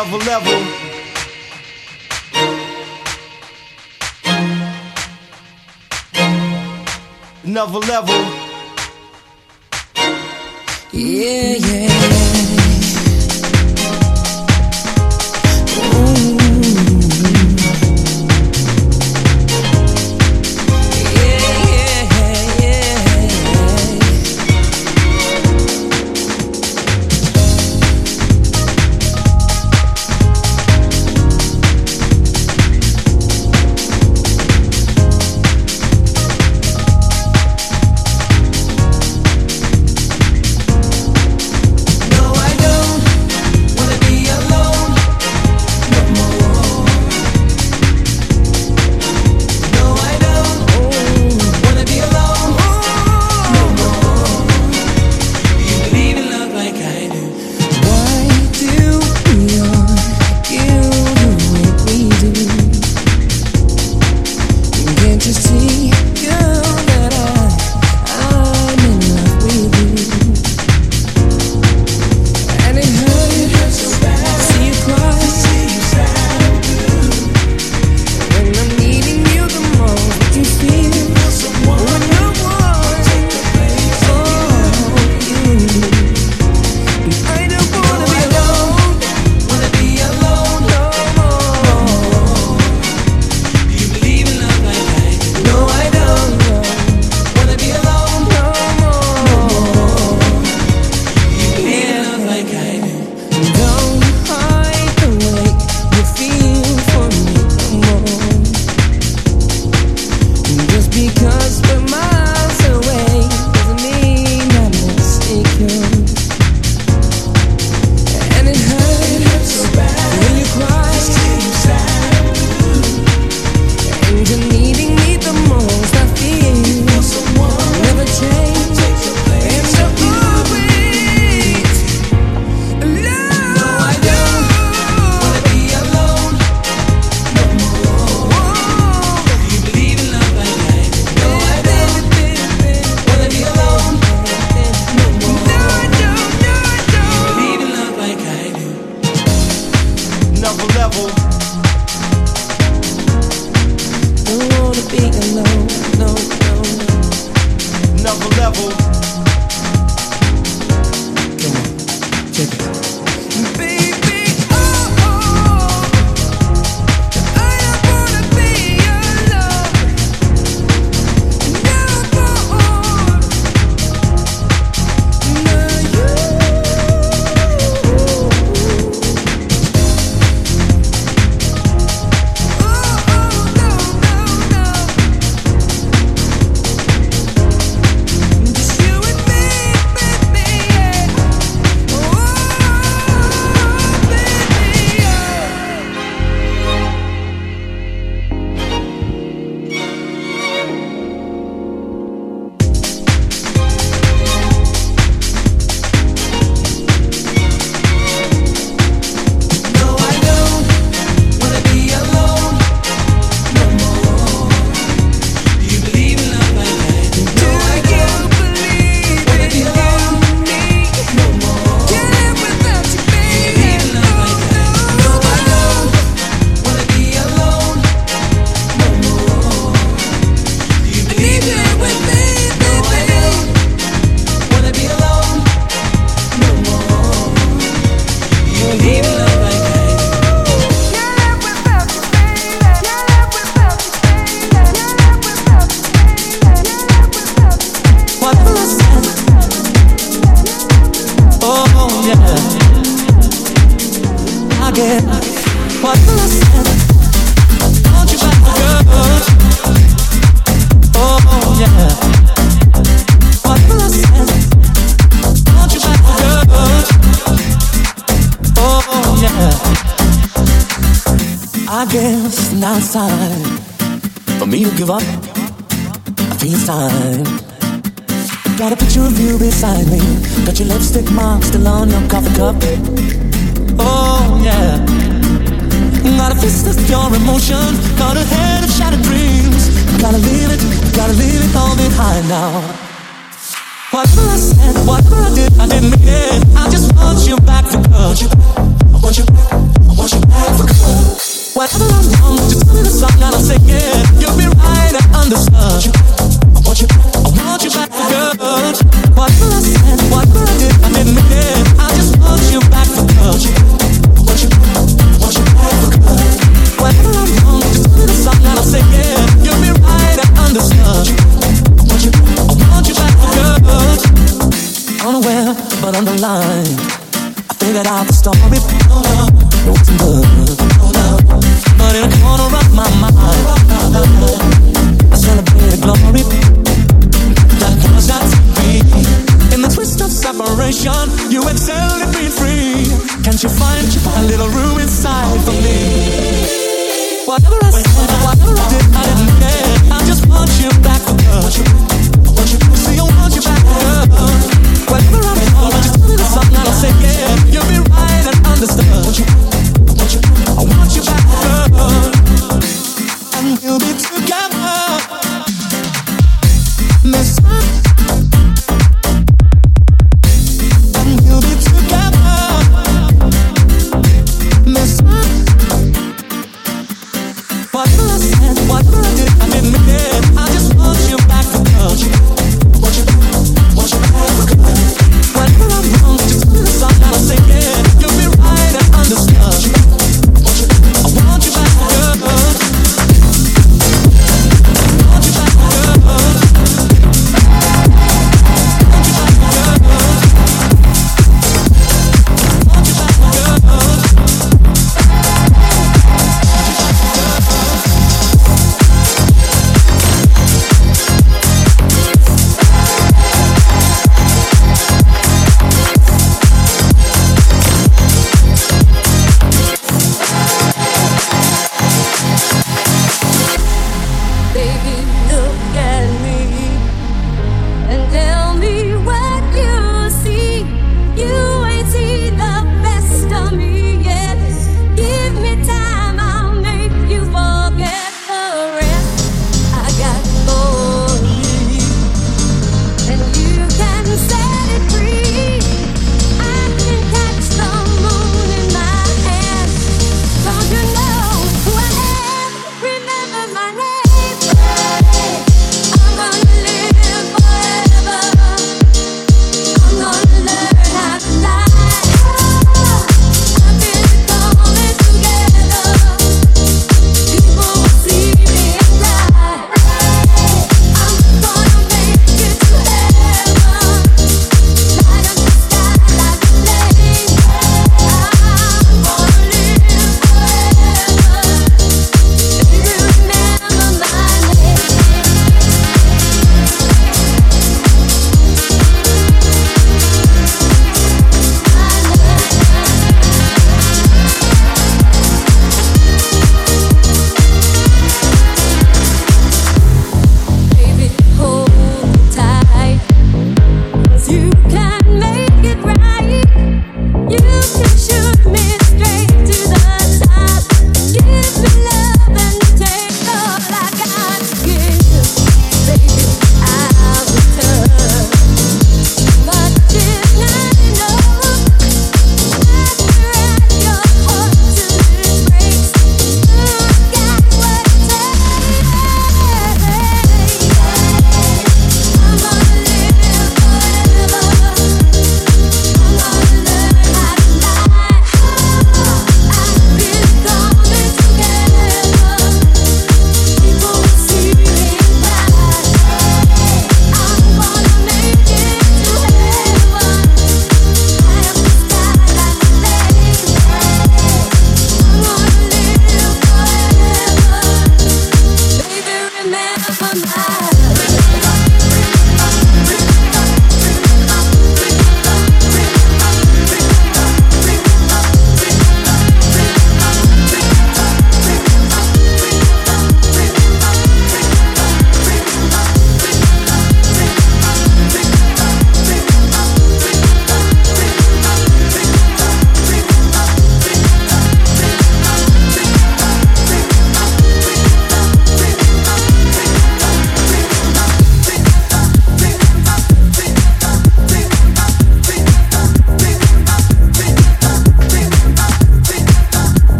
Another level. Another level. Yeah, yeah.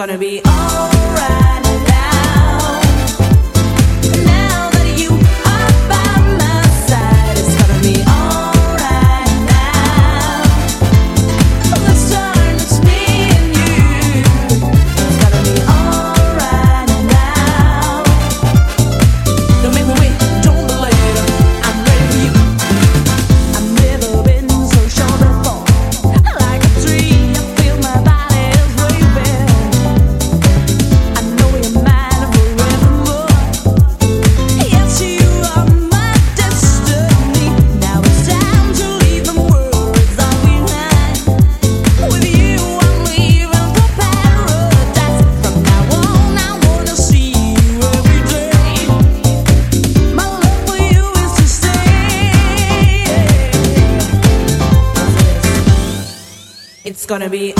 Gonna be gonna be